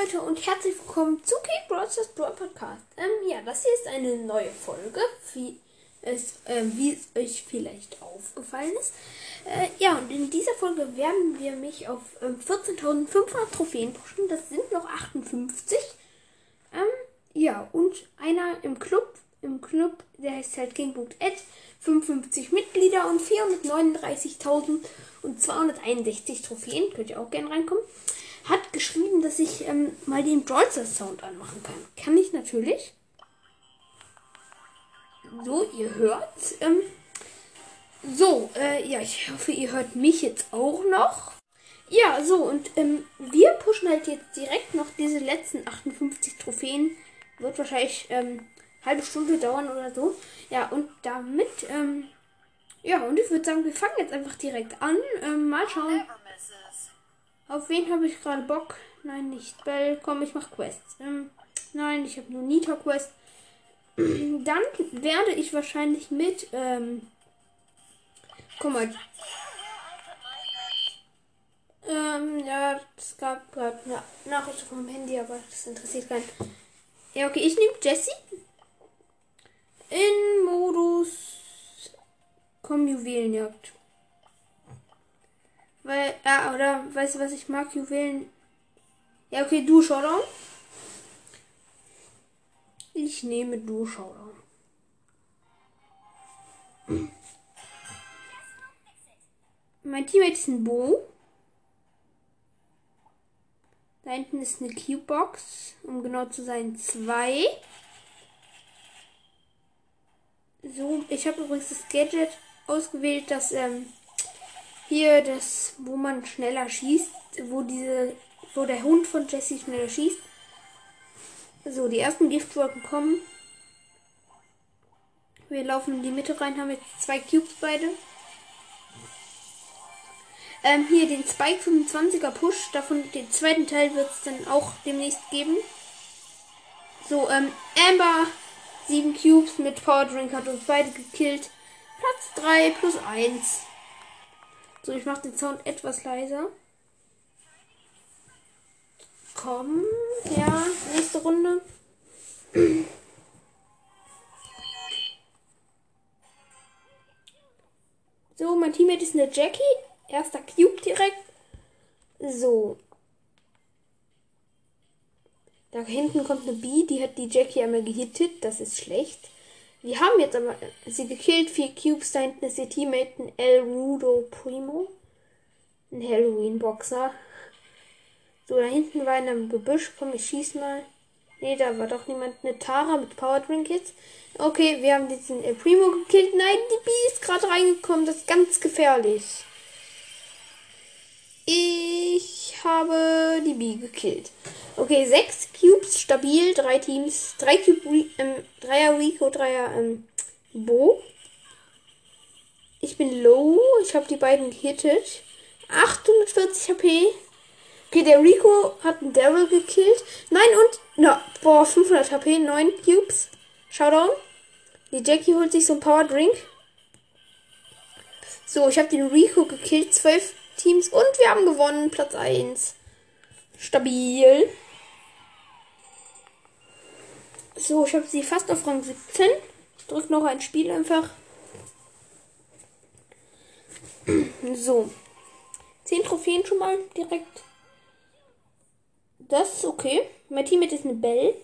Leute und herzlich willkommen zu Kate Bros. Brawl Podcast. Ähm, ja, das hier ist eine neue Folge, wie es, äh, wie es euch vielleicht aufgefallen ist. Äh, ja, und in dieser Folge werden wir mich auf ähm, 14.500 Trophäen pushen. Das sind noch 58. Ähm, ja, und einer im Club, im Club, der heißt halt King.ed, 55 Mitglieder und 439.261 Trophäen. Könnt ihr auch gerne reinkommen hat geschrieben, dass ich ähm, mal den Brawler Sound anmachen kann. Kann ich natürlich. So, ihr hört. Ähm, so, äh, ja, ich hoffe, ihr hört mich jetzt auch noch. Ja, so, und ähm, wir pushen halt jetzt direkt noch diese letzten 58 Trophäen. Wird wahrscheinlich ähm, halbe Stunde dauern oder so. Ja, und damit, ähm, ja, und ich würde sagen, wir fangen jetzt einfach direkt an. Ähm, mal schauen. Auf wen habe ich gerade Bock? Nein, nicht Bell. Komm, ich mach Quests. Ähm, nein, ich habe nur Nita Quest. Dann werde ich wahrscheinlich mit, ähm, guck mal. Ähm, ja, es gab gerade eine Nachricht vom Handy, aber das interessiert keinen. Ja, okay, ich nehme Jessie. In Modus Komm Juwelenjagd. Weil, ja, oder, weißt du, was ich mag? Juwelen. Ja, okay, du Showdown. Ich nehme du Showdown. Mein Teammate ist ein Bo. Da hinten ist eine Cube-Box. Um genau zu sein, zwei. So, ich habe übrigens das Gadget ausgewählt, das ähm, hier das, wo man schneller schießt, wo diese, wo der Hund von Jesse schneller schießt. So, die ersten Giftwolken kommen. Wir laufen in die Mitte rein, haben jetzt zwei Cubes beide. Ähm, hier den Spike 25er Push. Davon den zweiten Teil wird es dann auch demnächst geben. So, ähm, Amber 7 Cubes mit Power Drink hat uns beide gekillt. Platz 3 plus 1. So, ich mache den Sound etwas leiser. Komm, ja, nächste Runde. So, mein Teammate ist eine Jackie. Erster Cube direkt. So. Da hinten kommt eine B, die hat die Jackie einmal gehittet. Das ist schlecht. Wir haben jetzt aber sie gekillt. Vier Cubes. Da hinten ist ihr Teammate, ein El Rudo Primo. Ein Halloween-Boxer. So, da hinten war einer im Gebüsch. Komm, ich schieß mal. Nee, da war doch niemand. Eine Tara mit Power Drink jetzt. Okay, wir haben diesen El Primo gekillt. Nein, die B ist gerade reingekommen. Das ist ganz gefährlich. Ich habe die B gekillt. Okay, sechs Cubes, stabil, drei Teams, drei Cube, ähm, Dreier Rico, Dreier ähm, Bo. Ich bin low, ich habe die beiden gehittet. 840 HP. Okay, der Rico hat einen Daryl gekillt. Nein, und, na, boah, 500 HP, 9 Cubes. Showdown. Die Jackie holt sich so ein Power Drink. So, ich habe den Rico gekillt, 12 Teams und wir haben gewonnen, Platz 1. Stabil. So, ich habe sie fast auf Rang 17. Ich drücke noch ein Spiel einfach. So. 10 Trophäen schon mal direkt. Das ist okay. Mein Teammate ist eine Belle.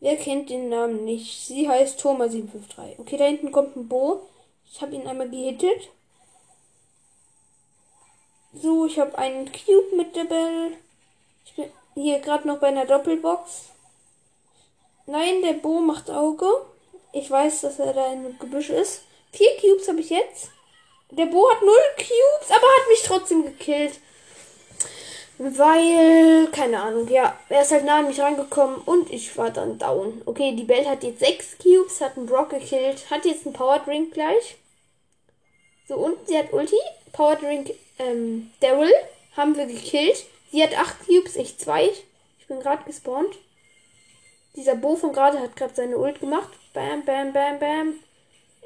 Wer kennt den Namen nicht? Sie heißt Thomas753. Okay, da hinten kommt ein Bo. Ich habe ihn einmal gehittet. So, ich habe einen Cube mit der Belle. Ich bin hier gerade noch bei einer Doppelbox. Nein, der Bo macht Auge. Ich weiß, dass er da im Gebüsch ist. Vier Cubes habe ich jetzt. Der Bo hat null Cubes, aber hat mich trotzdem gekillt. Weil, keine Ahnung, ja, er ist halt nah an mich rangekommen und ich war dann down. Okay, die Belle hat jetzt sechs Cubes, hat einen Brock gekillt, hat jetzt einen Power Drink gleich. So, und sie hat Ulti. Power Drink, ähm, Daryl haben wir gekillt. Sie hat acht Cubes, ich zwei. Ich bin gerade gespawnt. Dieser Bo von gerade hat gerade seine Ult gemacht. Bam, bam, bam, bam.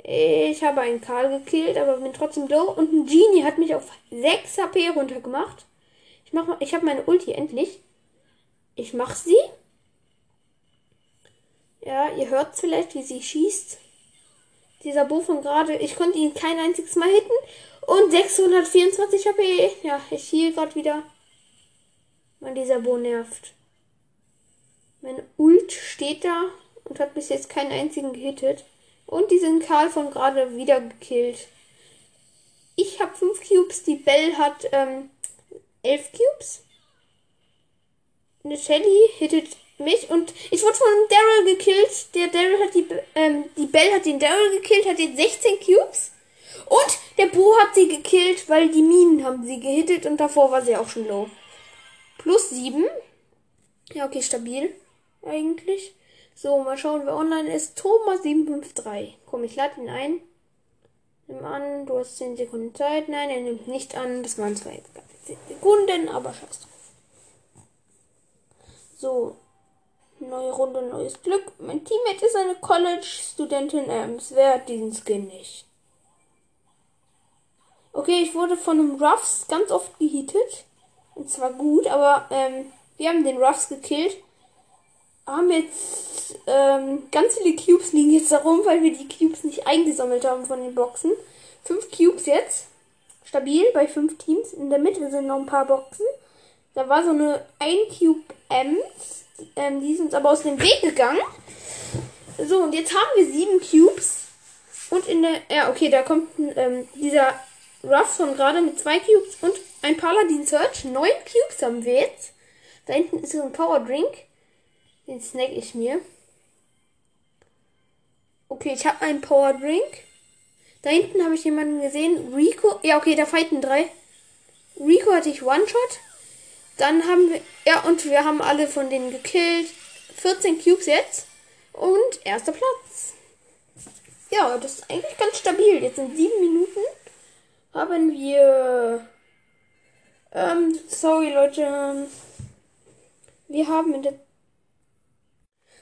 Ich habe einen Karl gekillt, aber bin trotzdem low. Und ein Genie hat mich auf 6 HP runtergemacht. Ich, mach, ich habe meine Ulti endlich. Ich mach sie. Ja, ihr hört vielleicht, wie sie schießt. Dieser Bo von gerade, ich konnte ihn kein einziges Mal hitten. Und 624 HP. Ja, ich hier gerade wieder. Mann, dieser Bo nervt. Mein Ult steht da und hat bis jetzt keinen einzigen gehittet. Und diesen Karl von gerade wieder gekillt. Ich habe 5 Cubes, die Bell hat ähm, 11 Cubes. Eine Shelly hittet mich und ich wurde von Daryl gekillt. Der Daryl hat die, ähm, die Bell hat den Daryl gekillt, hat jetzt 16 Cubes. Und der Bo hat sie gekillt, weil die Minen haben sie gehittet und davor war sie auch schon low. Plus 7. Ja, okay, stabil. Eigentlich. So, mal schauen, wer online ist. Thomas753. Komm, ich lade ihn ein. Nimm an, du hast 10 Sekunden Zeit. Nein, er nimmt nicht an. Das waren zwar jetzt gar 10 Sekunden, aber scheiß drauf. So, neue Runde, neues Glück. Mein Teammate ist eine College-Studentin Ems. Wer hat diesen Skin nicht? Okay, ich wurde von einem Ruffs ganz oft gehittet. Und zwar gut, aber ähm, wir haben den Ruffs gekillt. Haben jetzt ähm, ganz viele Cubes liegen jetzt darum, weil wir die Cubes nicht eingesammelt haben von den Boxen. Fünf Cubes jetzt. Stabil bei fünf Teams. In der Mitte sind noch ein paar Boxen. Da war so eine 1 Cube Ems. Ähm, die sind aber aus dem Weg gegangen. So, und jetzt haben wir sieben Cubes. Und in der. Ja, okay, da kommt ähm, dieser Ruff von gerade mit zwei Cubes und ein Paladin Search. Neun Cubes haben wir jetzt. Da hinten ist so ein Power Drink. Den snack ich mir. Okay, ich habe einen Power Drink. Da hinten habe ich jemanden gesehen. Rico. Ja, okay, da fighten drei. Rico hatte ich One-Shot. Dann haben wir. Ja, und wir haben alle von denen gekillt. 14 Cubes jetzt. Und erster Platz. Ja, das ist eigentlich ganz stabil. Jetzt in sieben Minuten haben wir. Ähm, sorry Leute. Wir haben in der.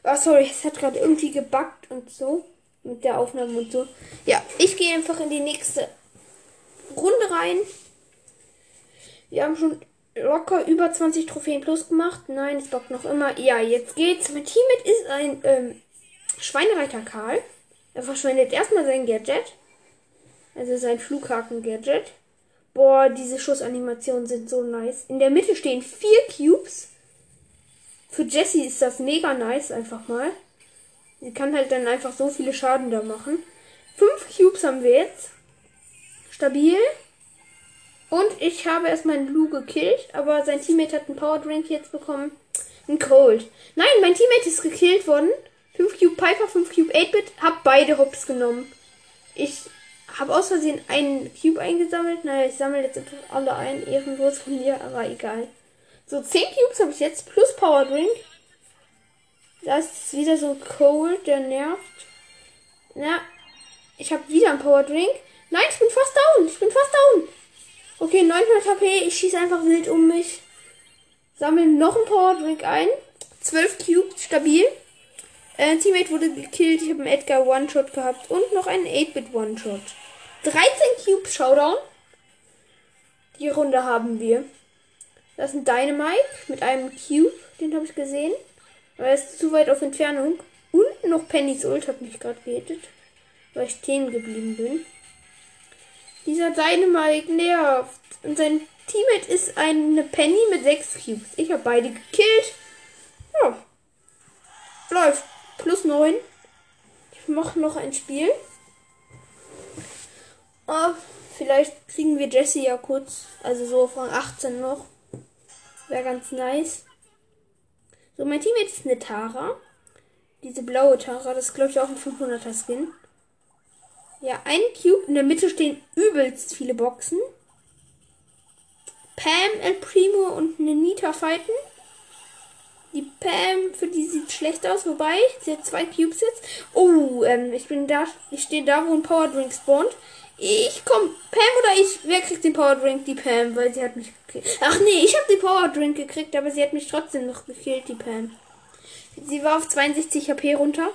Ah, sorry, es hat gerade irgendwie gebackt und so. Mit der Aufnahme und so. Ja, ich gehe einfach in die nächste Runde rein. Wir haben schon locker über 20 Trophäen plus gemacht. Nein, es bockt noch immer. Ja, jetzt geht's. Mein Teammate ist ein ähm, Schweinereiter Karl. Er verschwendet erstmal sein Gadget. Also sein Flughaken-Gadget. Boah, diese Schussanimationen sind so nice. In der Mitte stehen vier Cubes. Für Jessie ist das mega nice, einfach mal. Sie kann halt dann einfach so viele Schaden da machen. Fünf Cubes haben wir jetzt. Stabil. Und ich habe erst meinen Blue gekillt, aber sein Teammate hat einen Power Drink jetzt bekommen. Ein Cold. Nein, mein Teammate ist gekillt worden. 5 Cube Piper, 5 Cube 8-Bit. Hab beide Hops genommen. Ich habe aus Versehen einen Cube eingesammelt. Naja, ich sammle jetzt alle ein. Ehrenlos von mir, aber egal. So, 10 Cubes habe ich jetzt plus Power Drink. Da ist wieder so ein Cold, der nervt. Na, ich habe wieder einen Power Drink. Nein, ich bin fast down. Ich bin fast down. Okay, 900 HP. Ich schieße einfach wild um mich. Sammle noch einen Power Drink ein. 12 Cubes, stabil. Äh, Teammate wurde gekillt. Ich habe einen Edgar One-Shot gehabt. Und noch einen 8-Bit One-Shot. 13 Cubes Showdown. Die Runde haben wir. Das ist ein Dynamite mit einem Cube. Den habe ich gesehen. Aber er ist zu weit auf Entfernung. Und noch Pennys Ult hat mich gerade gehittet. Weil ich stehen geblieben bin. Dieser Dynamite nervt. Und sein Teammate ist eine Penny mit 6 Cubes. Ich habe beide gekillt. Ja. Läuft. Plus 9. Ich mache noch ein Spiel. Oh, vielleicht kriegen wir Jesse ja kurz. Also so von 18 noch. Wäre ganz nice. So, mein Teammate ist eine Tara. Diese blaue Tara. Das ist, glaube ich, auch ein 500er Skin. Ja, ein Cube. In der Mitte stehen übelst viele Boxen. Pam, El Primo und eine Nita fighten. Die Pam, für die sieht schlecht aus, wobei sie hat zwei Cubes jetzt. Oh, ähm, ich bin da, ich stehe da, wo ein Power Drink spawnt. Ich komm, Pam oder ich, wer kriegt den Power Drink? Die Pam, weil sie hat mich gekillt. Ach nee, ich habe den Power Drink gekriegt, aber sie hat mich trotzdem noch gekillt, die Pam. Sie war auf 62 HP runter.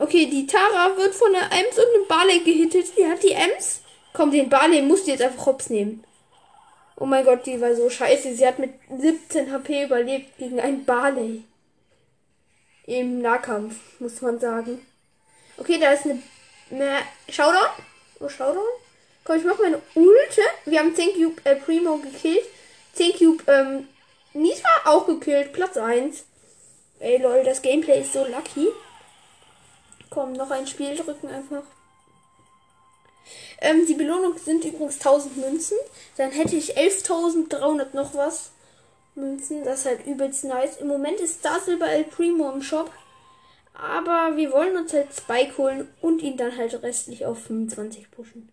Okay, die Tara wird von der Ems und einem Barley gehittet. Die hat die Ems. Komm, den Barley musst du jetzt einfach hops nehmen. Oh mein Gott, die war so scheiße. Sie hat mit 17 HP überlebt gegen ein Barley. Im Nahkampf, muss man sagen. Okay, da ist eine mehr Showdown. Oh, Showdown. Komm, ich mach meine Ulte. Wir haben 10 Cube äh, Primo gekillt. 10 Cube, ähm, Nita auch gekillt. Platz 1. Ey, lol, das Gameplay ist so lucky. Komm, noch ein Spiel drücken einfach. Ähm, die Belohnung sind übrigens 1000 Münzen. Dann hätte ich 11.300 noch was. Münzen. Das ist halt übelst nice. Im Moment ist Star Silver El Primo im Shop. Aber wir wollen uns halt Spike holen und ihn dann halt restlich auf 25 pushen.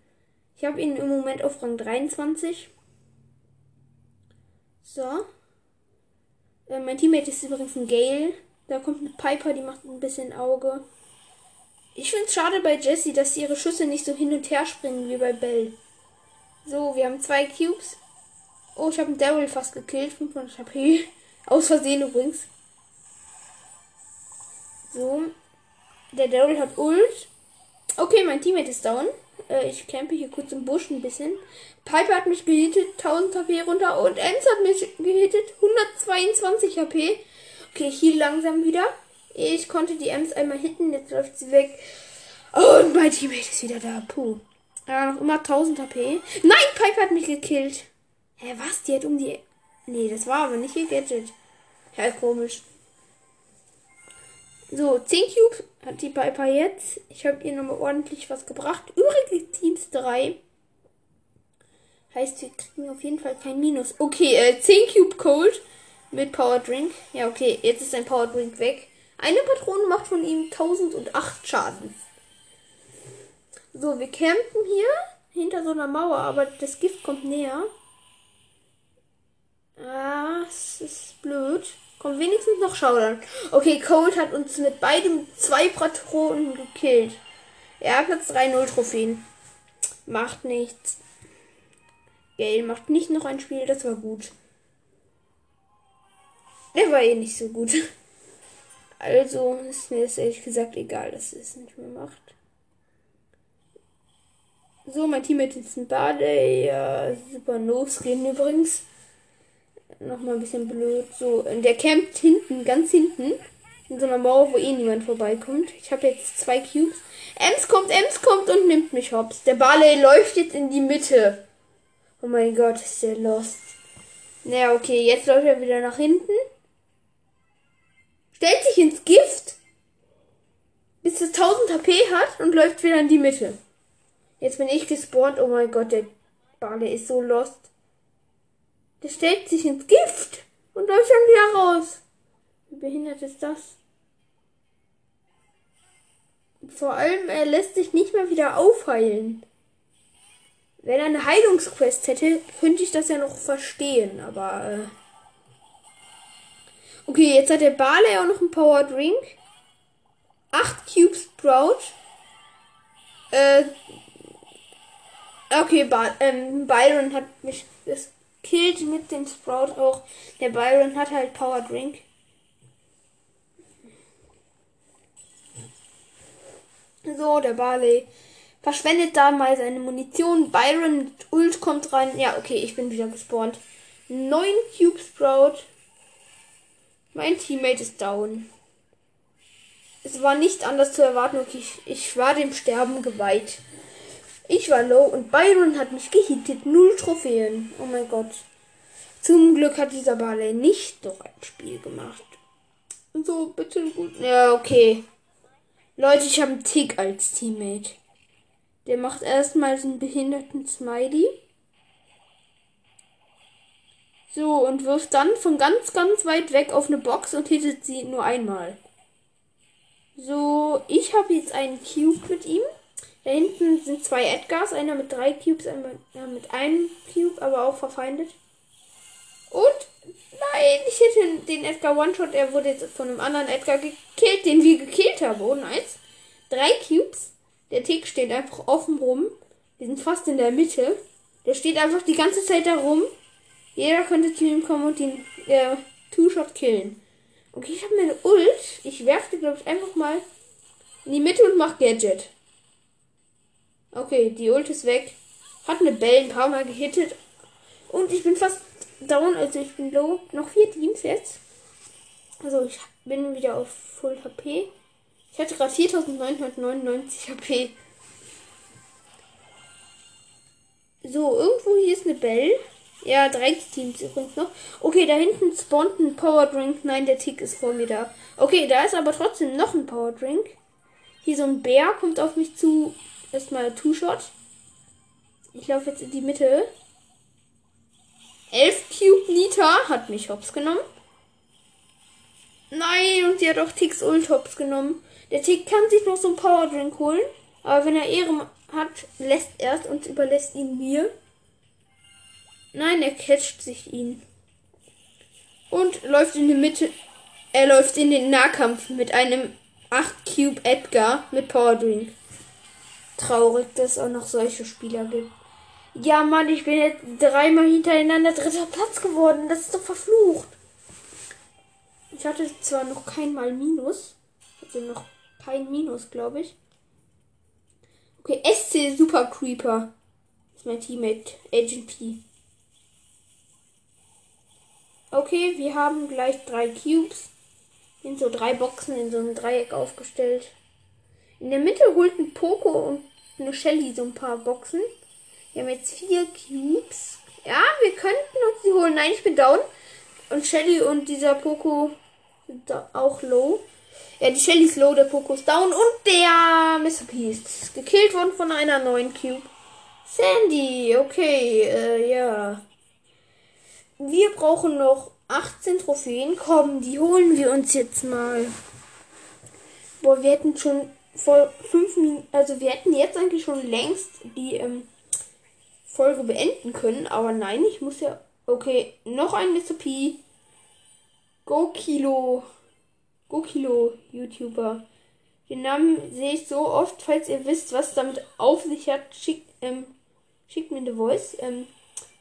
Ich habe ihn im Moment auf Rang 23. So. Äh, mein Teammate ist übrigens ein Gale. Da kommt eine Piper, die macht ein bisschen Auge. Ich finde es schade bei Jessie, dass ihre Schüsse nicht so hin und her springen wie bei Bell. So, wir haben zwei Cubes. Oh, ich habe einen Daryl fast gekillt. 500 HP. Aus Versehen übrigens. So. Der Daryl hat Ult. Okay, mein Teammate ist down. Äh, ich campe hier kurz im Busch ein bisschen. Piper hat mich gehittet. 1000 HP runter. Und Ems hat mich gehittet. 122 HP. Okay, hier langsam wieder. Ich konnte die Ems einmal hitten, jetzt läuft sie weg. Und mein Teammate ist wieder da. Puh. Ja, noch immer 1000 HP. Nein, Piper hat mich gekillt. Hä, was? Die hat um die... Nee, das war aber nicht gegettet. Ja, komisch. So, 10 Cubes hat die Piper jetzt. Ich habe ihr nochmal ordentlich was gebracht. Übrige Teams 3. Heißt, wir kriegen auf jeden Fall kein Minus. Okay, äh, 10 Cube Cold mit Power Drink. Ja, okay, jetzt ist ein Power Drink weg. Eine Patrone macht von ihm 1008 Schaden. So, wir campen hier hinter so einer Mauer, aber das Gift kommt näher. Ah, es ist blöd. Kommt wenigstens noch Showdown. Okay, Cold hat uns mit beidem zwei Patronen gekillt. Er hat Platz 3-0 Trophäen. Macht nichts. Gale macht nicht noch ein Spiel, das war gut. Er war eh nicht so gut. Also ist mir das ehrlich gesagt egal, dass es nicht mehr macht. So, mein Teammate ist ein Bade. Ja, super No-Skin übrigens. Nochmal ein bisschen blöd. So, der campt hinten, ganz hinten. In so einer Mauer, wo eh niemand vorbeikommt. Ich habe jetzt zwei Cubes. Ems kommt, Ems kommt und nimmt mich hops. Der Barley läuft jetzt in die Mitte. Oh mein Gott, ist der lost. Naja, okay, jetzt läuft er wieder nach hinten stellt sich ins Gift, bis es 1000 HP hat und läuft wieder in die Mitte. Jetzt bin ich gespawnt. Oh mein Gott, der Barley ist so lost. Der stellt sich ins Gift und läuft dann wieder raus. Wie behindert ist das? Vor allem, er lässt sich nicht mehr wieder aufheilen. Wenn er eine Heilungsquest hätte, könnte ich das ja noch verstehen, aber äh Okay, jetzt hat der Barley auch noch einen Power Drink. 8 Cubes Sprout. Äh. Okay, ba ähm, Byron hat mich das killt mit dem Sprout auch. Der Byron hat halt Power Drink. So, der Barley verschwendet da mal seine Munition. Byron mit Ult kommt rein. Ja, okay, ich bin wieder gespawnt. 9 Cube Sprout. Mein Teammate ist down. Es war nicht anders zu erwarten und ich, ich war dem Sterben geweiht. Ich war low und Byron hat mich gehittet. Null Trophäen. Oh mein Gott. Zum Glück hat dieser Barley nicht doch ein Spiel gemacht. So, bitte gut. Ja, okay. Leute, ich habe einen Tick als Teammate. Der macht erstmal den behinderten Smiley. So, und wirft dann von ganz, ganz weit weg auf eine Box und hittet sie nur einmal. So, ich habe jetzt einen Cube mit ihm. Da hinten sind zwei Edgars, einer mit drei Cubes, einer mit einem Cube, aber auch verfeindet. Und nein, ich hätte den Edgar One-Shot, er wurde jetzt von einem anderen Edgar gekillt, den wir gekillt haben. Oh, nice. Drei Cubes. Der Tick steht einfach offen rum. Wir sind fast in der Mitte. Der steht einfach die ganze Zeit da rum jeder könnte zu ihm kommen und den äh, Two-Shot killen. Okay, ich habe meine Ult. Ich werfe die, glaube ich, einfach mal in die Mitte und mach Gadget. Okay, die Ult ist weg. Hat eine Bell ein paar Mal gehittet. Und ich bin fast down, also ich bin low. Noch vier Teams jetzt. Also ich bin wieder auf Full HP. Ich hatte gerade 4999 HP. So, irgendwo hier ist eine Bell. Ja, drei Teams übrigens noch. Okay, da hinten spawnt ein Power Drink. Nein, der Tick ist vor mir da. Okay, da ist aber trotzdem noch ein Power Drink. Hier so ein Bär kommt auf mich zu. Erstmal Two-Shot. Ich laufe jetzt in die Mitte. 11 Cube Liter hat mich hops genommen. Nein, und sie hat auch Ticks Ult hops genommen. Der Tick kann sich noch so ein Power Drink holen. Aber wenn er Ehre hat, lässt er es und überlässt ihn mir. Nein, er catcht sich ihn. Und läuft in die Mitte. Er läuft in den Nahkampf mit einem 8 Cube Edgar mit Power Drink. Traurig, dass es auch noch solche Spieler gibt. Ja, Mann, ich bin jetzt dreimal hintereinander dritter Platz geworden. Das ist doch verflucht. Ich hatte zwar noch kein Mal Minus. Also noch kein Minus, glaube ich. Okay, SC Super Creeper. ist mein Teammate. Agent P. Okay, wir haben gleich drei Cubes. In so drei Boxen in so einem Dreieck aufgestellt. In der Mitte holt ein Poco und eine Shelly so ein paar Boxen. Wir haben jetzt vier Cubes. Ja, wir könnten uns die holen. Nein, ich bin down. Und Shelly und dieser Poco sind auch low. Ja, die Shelly ist low, der Poco ist down und der Mr. P ist gekillt worden von einer neuen Cube. Sandy, okay, äh, ja. Wir brauchen noch 18 Trophäen. Komm, die holen wir uns jetzt mal. Boah, wir hätten schon vor 5 Minuten, also wir hätten jetzt eigentlich schon längst die ähm, Folge beenden können. Aber nein, ich muss ja. Okay, noch ein. P. Go Kilo. Go Kilo YouTuber. Den Namen sehe ich so oft. Falls ihr wisst, was damit auf sich hat, schickt, ähm, schickt mir eine Voice. Ähm,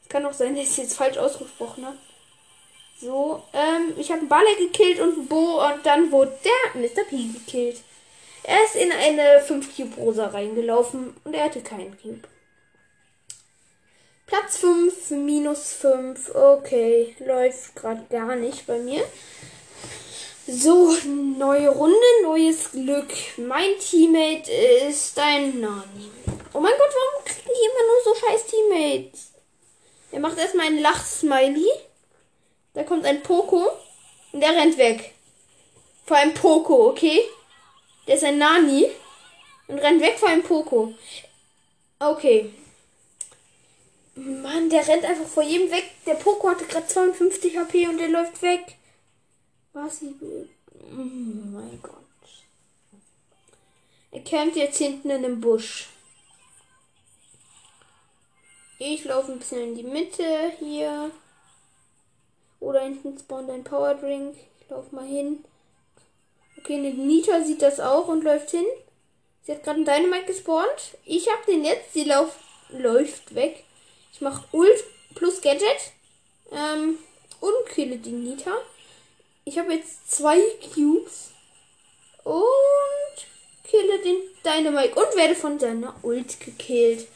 kann auch sein, dass ich es jetzt falsch ausgesprochen habe. So, ähm, ich habe einen Baller gekillt und einen Bo und dann wurde der Mr. P gekillt. Er ist in eine 5 Cube Rosa reingelaufen und er hatte keinen Cube. Platz 5, minus 5. Okay, läuft gerade gar nicht bei mir. So, neue Runde, neues Glück. Mein Teammate ist ein Nani. Oh mein Gott, warum kriegen die immer nur so scheiß Teammates? Er macht erstmal einen Lach-Smiley. Da kommt ein Poco und der rennt weg. Vor einem Poco, okay? Der ist ein Nani und rennt weg vor einem Poco. Okay. Mann, der rennt einfach vor jedem weg. Der Poco hatte gerade 52 HP und der läuft weg. Was. Oh mein Gott. Er campt jetzt hinten in dem Busch. Ich laufe ein bisschen in die Mitte hier. Oder hinten spawnt ein Power Drink. Ich laufe mal hin. Okay, eine Nita sieht das auch und läuft hin. Sie hat gerade einen Dynamite gespawnt. Ich habe den jetzt. Sie lauf, läuft weg. Ich mache Ult plus Gadget. Ähm, und kille die Nita. Ich habe jetzt zwei Cubes. Und kille den Dynamite. Und werde von seiner Ult gekillt.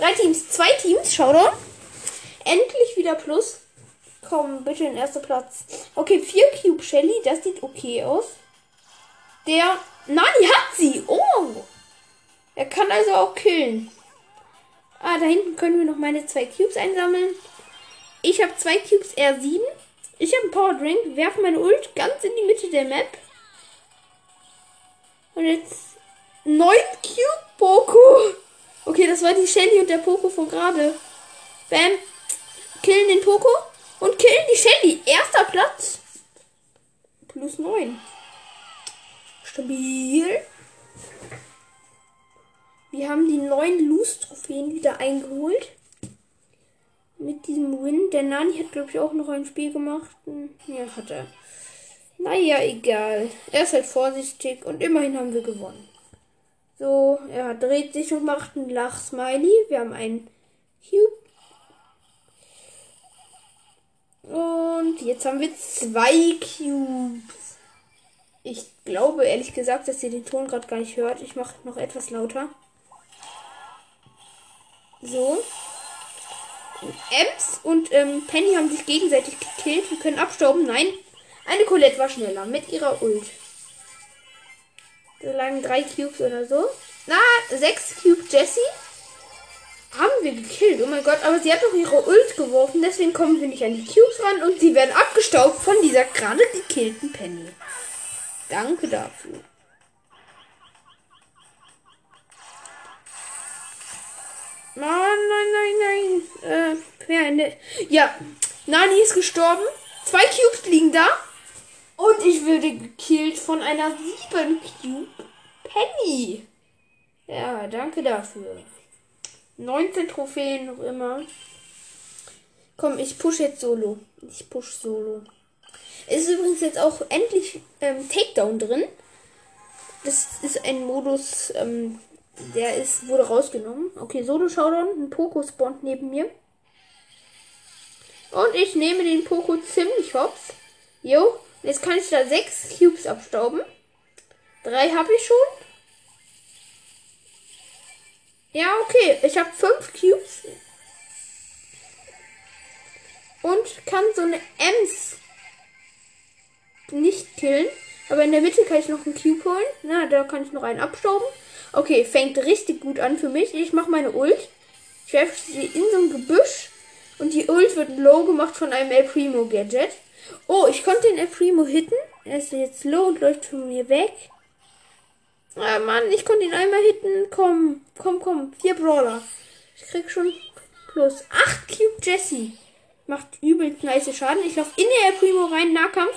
Drei Teams, zwei Teams, da. Endlich wieder Plus. Komm, bitte in erster Platz. Okay, vier Cube Shelly, das sieht okay aus. Der Nani hat sie. Oh. Er kann also auch killen. Ah, da hinten können wir noch meine zwei Cubes einsammeln. Ich habe zwei Cubes R7. Ich habe einen Power Drink, werfe meine Ult ganz in die Mitte der Map. Und jetzt neun Cube Poco. Okay, das war die Shelly und der Poco von gerade. Bam. Killen den Poco und killen die Shelly. Erster Platz. Plus neun. Stabil. Wir haben die neuen Loose-Trophäen wieder eingeholt. Mit diesem Win. Der Nani hat, glaube ich, auch noch ein Spiel gemacht. Hm, ja, hat er. Naja, egal. Er ist halt vorsichtig und immerhin haben wir gewonnen. So, er dreht sich und macht einen Lach-Smiley. Wir haben einen Cube. Und jetzt haben wir zwei Cubes. Ich glaube ehrlich gesagt, dass ihr den Ton gerade gar nicht hört. Ich mache noch etwas lauter. So. Ems und ähm, Penny haben sich gegenseitig gekillt. Wir können abstauben. Nein, eine Colette war schneller mit ihrer Ult. So lange drei Cubes oder so. Na, sechs Cube Jessie. Haben wir gekillt. Oh mein Gott, aber sie hat doch ihre Ult geworfen. Deswegen kommen wir nicht an die Cubes ran und sie werden abgestaubt von dieser gerade gekillten Penny. Danke dafür. Nein, nein, nein, nein. Äh, wer Ende. Ja, Nani ist gestorben. Zwei Cubes liegen da. Und ich würde gekillt von einer 7 Cube Penny. Ja, danke dafür. 19 Trophäen noch immer. Komm, ich push jetzt solo. Ich push solo. Es ist übrigens jetzt auch endlich ähm, Takedown drin. Das ist ein Modus, ähm, der ist, wurde rausgenommen. Okay, Solo Showdown. Ein Poco spawnt neben mir. Und ich nehme den Poco ziemlich hops. Jo, jetzt kann ich da sechs Cubes abstauben. Drei habe ich schon. Ja, okay. Ich habe fünf Cubes. Und kann so eine Ems nicht killen. Aber in der Mitte kann ich noch einen Cube holen. Na, da kann ich noch einen abstauben. Okay, fängt richtig gut an für mich. Ich mache meine Ult. Ich werfe sie in so ein Gebüsch. Und die Ult wird low gemacht von einem El Primo Gadget. Oh, ich konnte den El Primo hitten. Er ist jetzt low und läuft von mir weg. Ah, Mann, ich konnte ihn einmal hitten. Komm, komm, komm. Vier Brawler. Ich krieg schon plus. Acht Cube Jesse. Macht übel nice Schaden. Ich laufe in der El Primo rein, Nahkampf.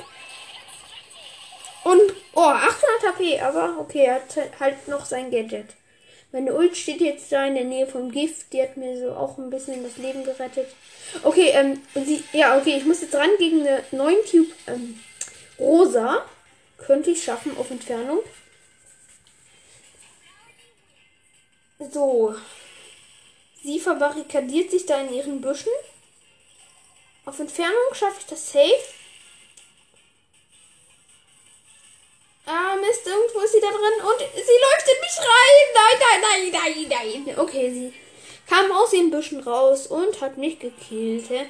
Und, oh, 800 HP, aber okay, er hat halt noch sein Gadget. Meine Ult steht jetzt da in der Nähe vom Gift. Die hat mir so auch ein bisschen das Leben gerettet. Okay, ähm, sie, ja, okay, ich muss jetzt ran gegen eine 9 Cube, ähm, Rosa. Könnte ich schaffen auf Entfernung. So. Sie verbarrikadiert sich da in ihren Büschen. Auf Entfernung schaffe ich das safe. Ah, Mist, irgendwo ist sie da drin und sie in mich rein. Nein, nein, nein, nein, nein. Okay, sie kam aus den Büschen raus und hat mich gekillt. Hä?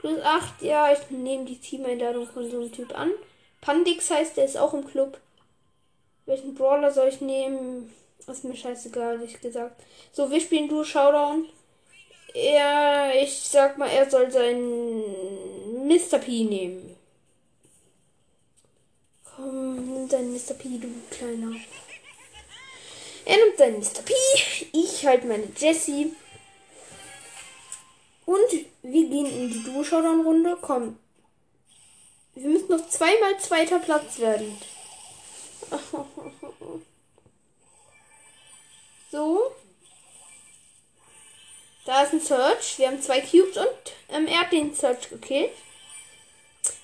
Plus 8, ja, ich nehme die Teameinladung von so einem Typ an. Pandix heißt, der ist auch im Club. Welchen Brawler soll ich nehmen? Ist mir scheißegal, ehrlich gesagt. So, wir spielen Duo Showdown. Ja, ich sag mal, er soll seinen Mr. P nehmen. Komm, deinen Mr. P, du kleiner. Er nimmt seinen Mr. P. Ich halt meine Jessie. Und wir gehen in die Duo-Showdown-Runde. Komm. Wir müssen noch zweimal zweiter Platz werden. So. Da ist ein Search. Wir haben zwei Cubes und ähm, er hat den Search gekillt.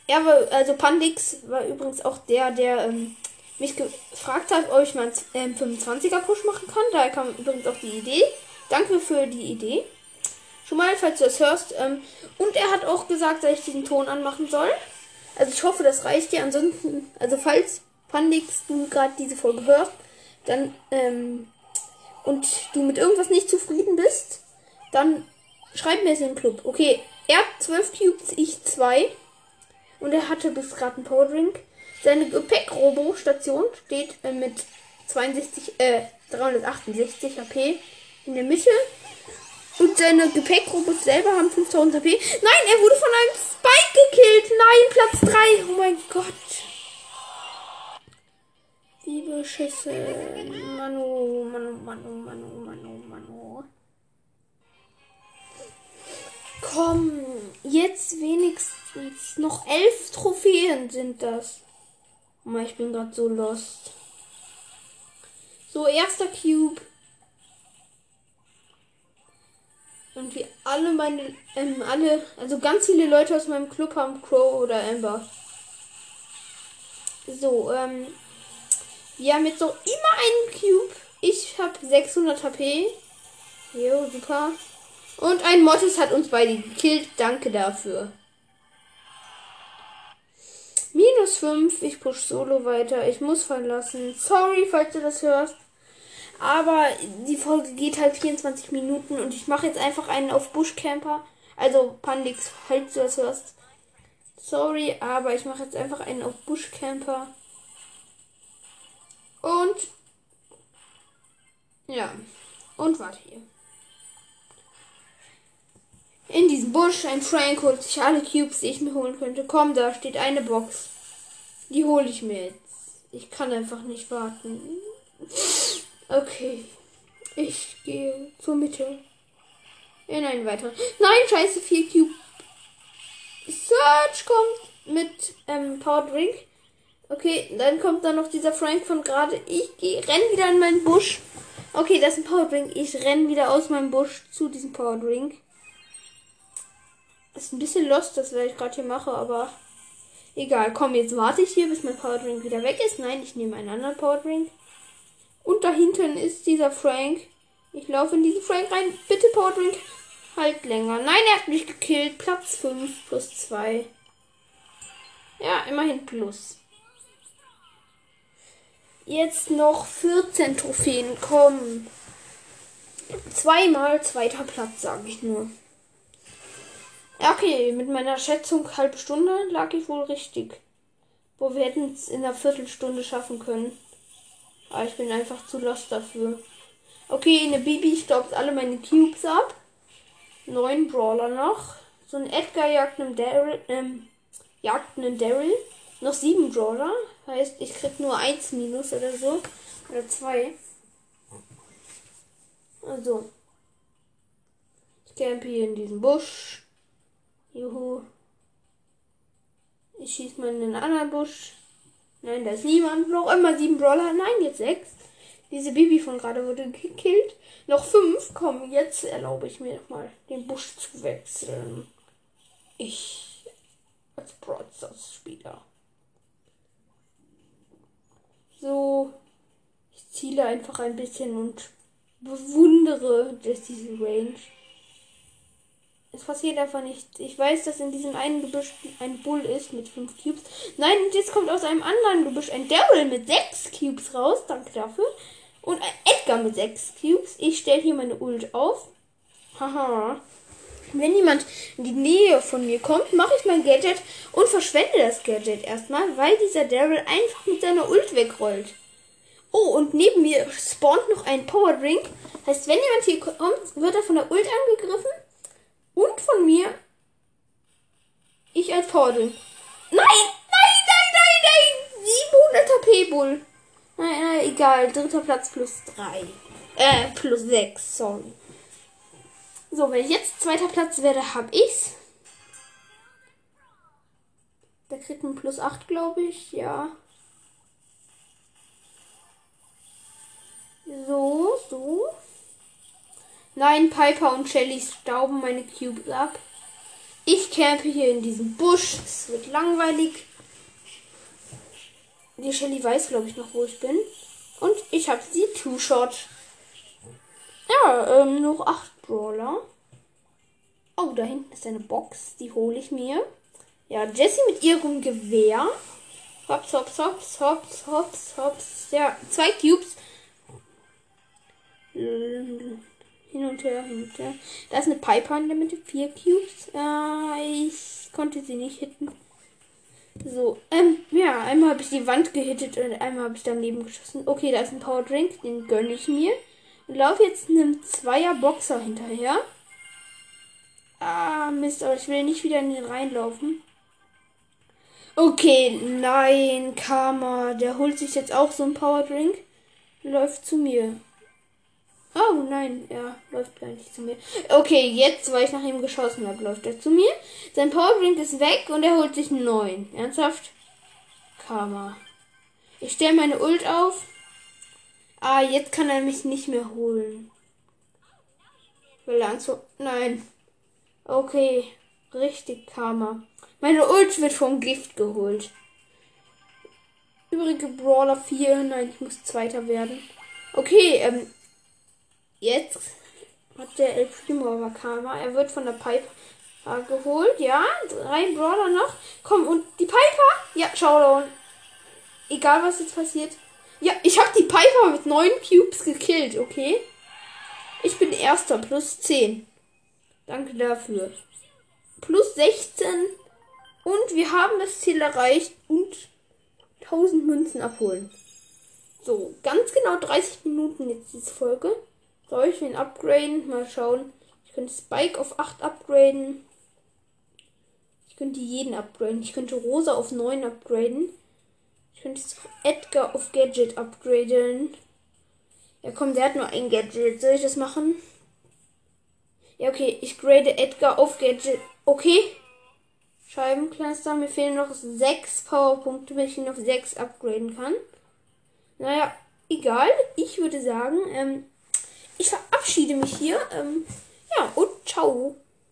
Er war, also Pandix war übrigens auch der, der ähm, mich gefragt hat, ob ich mal einen ähm, 25er Push machen kann. Daher kam übrigens auch die Idee. Danke für die Idee. Schon mal, falls du das hörst. Ähm, und er hat auch gesagt, dass ich diesen Ton anmachen soll. Also ich hoffe, das reicht dir. Ansonsten, also falls Pandix du gerade diese Folge hörst, dann ähm, und du mit irgendwas nicht zufrieden bist, dann schreib mir es in den Club. Okay, er hat 12 Cubes, ich 2. Und er hatte bis gerade einen Powerdrink. Seine Gepäck-Robo-Station steht äh, mit 62, äh, 368 HP in der Mitte. Und seine Gepäckrobos selber haben 5000 HP. Nein, er wurde von einem Spike gekillt. Nein, Platz 3. Oh mein Gott. Wie beschissen. Manu, Manu, Manu, Manu, Manu, Manu. Komm, jetzt wenigstens noch elf Trophäen sind das. Ich bin gerade so lost. So, erster Cube. Und wie alle meine, ähm, alle, also ganz viele Leute aus meinem Club haben Crow oder Amber. So, ähm, wir haben jetzt noch immer einen Cube. Ich habe 600 HP. Jo, super. Und ein Mortis hat uns beide gekillt. Danke dafür. Minus 5. Ich push solo weiter. Ich muss verlassen. Sorry, falls du das hörst. Aber die Folge geht halt 24 Minuten und ich mache jetzt einfach einen auf Buschcamper. Also, Pandix, falls du das hörst. Sorry, aber ich mache jetzt einfach einen auf Buschcamper. Und. Ja. Und warte hier. In diesem Busch, ein Frank holt sich alle Cubes, die ich mir holen könnte. Komm, da steht eine Box. Die hole ich mir jetzt. Ich kann einfach nicht warten. Okay. Ich gehe zur Mitte. In einen weiteren. Nein, scheiße, vier Cube. Search kommt mit ähm, Power Drink. Okay, dann kommt da noch dieser Frank von gerade. Ich gehe, renn wieder in meinen Busch. Okay, das ist ein Power Drink. Ich renn wieder aus meinem Busch zu diesem Power Drink. Ist ein bisschen lost, das was ich gerade hier mache, aber egal. Komm, jetzt warte ich hier, bis mein Power Drink wieder weg ist. Nein, ich nehme einen anderen Power Drink. Und da hinten ist dieser Frank. Ich laufe in diesen Frank rein. Bitte Power Drink. Halt länger. Nein, er hat mich gekillt. Platz 5 plus 2. Ja, immerhin plus. Jetzt noch 14 Trophäen kommen. Zweimal zweiter Platz, sage ich nur. Okay, mit meiner Schätzung halbe Stunde lag ich wohl richtig. Wo wir hätten es in einer Viertelstunde schaffen können. Aber ich bin einfach zu lost dafür. Okay, eine Bibi staubt alle meine Cubes ab. Neun Brawler noch. So ein Edgar jagt einen Daryl, ähm, jagt einen Daryl. Noch sieben Brawler. Heißt, ich krieg nur eins Minus oder so. Oder zwei. Also. Ich campe hier in diesem Busch. Juhu. Ich schieße mal in den anderen Busch. Nein, da ist niemand. Noch immer sieben Brawler. Nein, jetzt sechs. Diese Bibi von gerade wurde gekillt. Noch fünf. Komm, jetzt erlaube ich mir nochmal den Busch zu wechseln. Ich als Broadstars-Spieler. So. Ich ziele einfach ein bisschen und bewundere diese Range. Es passiert einfach nichts. Ich weiß, dass in diesem einen Gebüsch ein Bull ist mit fünf Cubes. Nein, und jetzt kommt aus einem anderen Gebüsch ein Daryl mit sechs Cubes raus. Danke dafür. Und ein Edgar mit sechs Cubes. Ich stelle hier meine Ult auf. Haha. Wenn jemand in die Nähe von mir kommt, mache ich mein Gadget und verschwende das Gadget erstmal, weil dieser Daryl einfach mit seiner Ult wegrollt. Oh, und neben mir spawnt noch ein Power Drink. Heißt, wenn jemand hier kommt, wird er von der Ult angegriffen und von mir. Ich als Paladin. Nein! Nein, nein, nein, nein! 700 HP-Bull. Nein, nein, egal. Dritter Platz plus 3. Äh, plus 6, sorry. So, wenn ich jetzt zweiter Platz werde, hab ich's. Der kriegt ein plus 8, glaube ich. Ja. So, so. Nein, Piper und Shelly stauben meine Cubes ab. Ich campe hier in diesem Busch. Es wird langweilig. Die Shelly weiß, glaube ich, noch, wo ich bin. Und ich habe sie Two-Shot. Ja, ähm, noch acht Brawler. Oh, da hinten ist eine Box. Die hole ich mir. Ja, Jessie mit ihrem Gewehr. Hops, hops, hops, hops, hops, hops. Ja, zwei Cubes hin und her, hin und her. Da ist eine Piper in der Mitte, vier Cubes. Äh, ich konnte sie nicht hitten. So, ähm, ja, einmal habe ich die Wand gehittet und einmal habe ich daneben geschossen. Okay, da ist ein Power Drink, den gönne ich mir. Und laufe jetzt einem Zweier Boxer hinterher. Ah, Mist, aber ich will nicht wieder in den reinlaufen. Okay, nein, Karma, der holt sich jetzt auch so einen Power Drink. Läuft zu mir. Oh nein, er läuft gar nicht zu mir. Okay, jetzt, weil ich nach ihm geschossen habe, läuft er zu mir. Sein Powerbrink ist weg und er holt sich einen neuen. Ernsthaft? Karma. Ich stelle meine Ult auf. Ah, jetzt kann er mich nicht mehr holen. Will er so. Nein. Okay. Richtig Karma. Meine Ult wird vom Gift geholt. Übrige Brawler 4. Nein, ich muss Zweiter werden. Okay, ähm, Jetzt hat der El Primo aber Karma. Er wird von der Piper geholt. Ja, drei Brawler noch. Komm, und die Piper? Ja, Showdown. Egal, was jetzt passiert. Ja, ich habe die Piper mit neun Cubes gekillt, okay? Ich bin erster, plus 10. Danke dafür. plus 16 und wir haben das Ziel erreicht und 1000 Münzen abholen. So, ganz genau 30 Minuten jetzt diese Folge. Soll ich ihn upgraden? Mal schauen. Ich könnte Spike auf 8 upgraden. Ich könnte jeden upgraden. Ich könnte Rosa auf 9 upgraden. Ich könnte Edgar auf Gadget upgraden. Ja, komm, der hat nur ein Gadget. Soll ich das machen? Ja, okay. Ich grade Edgar auf Gadget. Okay. Scheibenkleister. Mir fehlen noch 6 Powerpunkte, wenn ich ihn auf 6 upgraden kann. Naja, egal. Ich würde sagen, ähm, ich verabschiede mich hier. Ähm, ja, und ciao.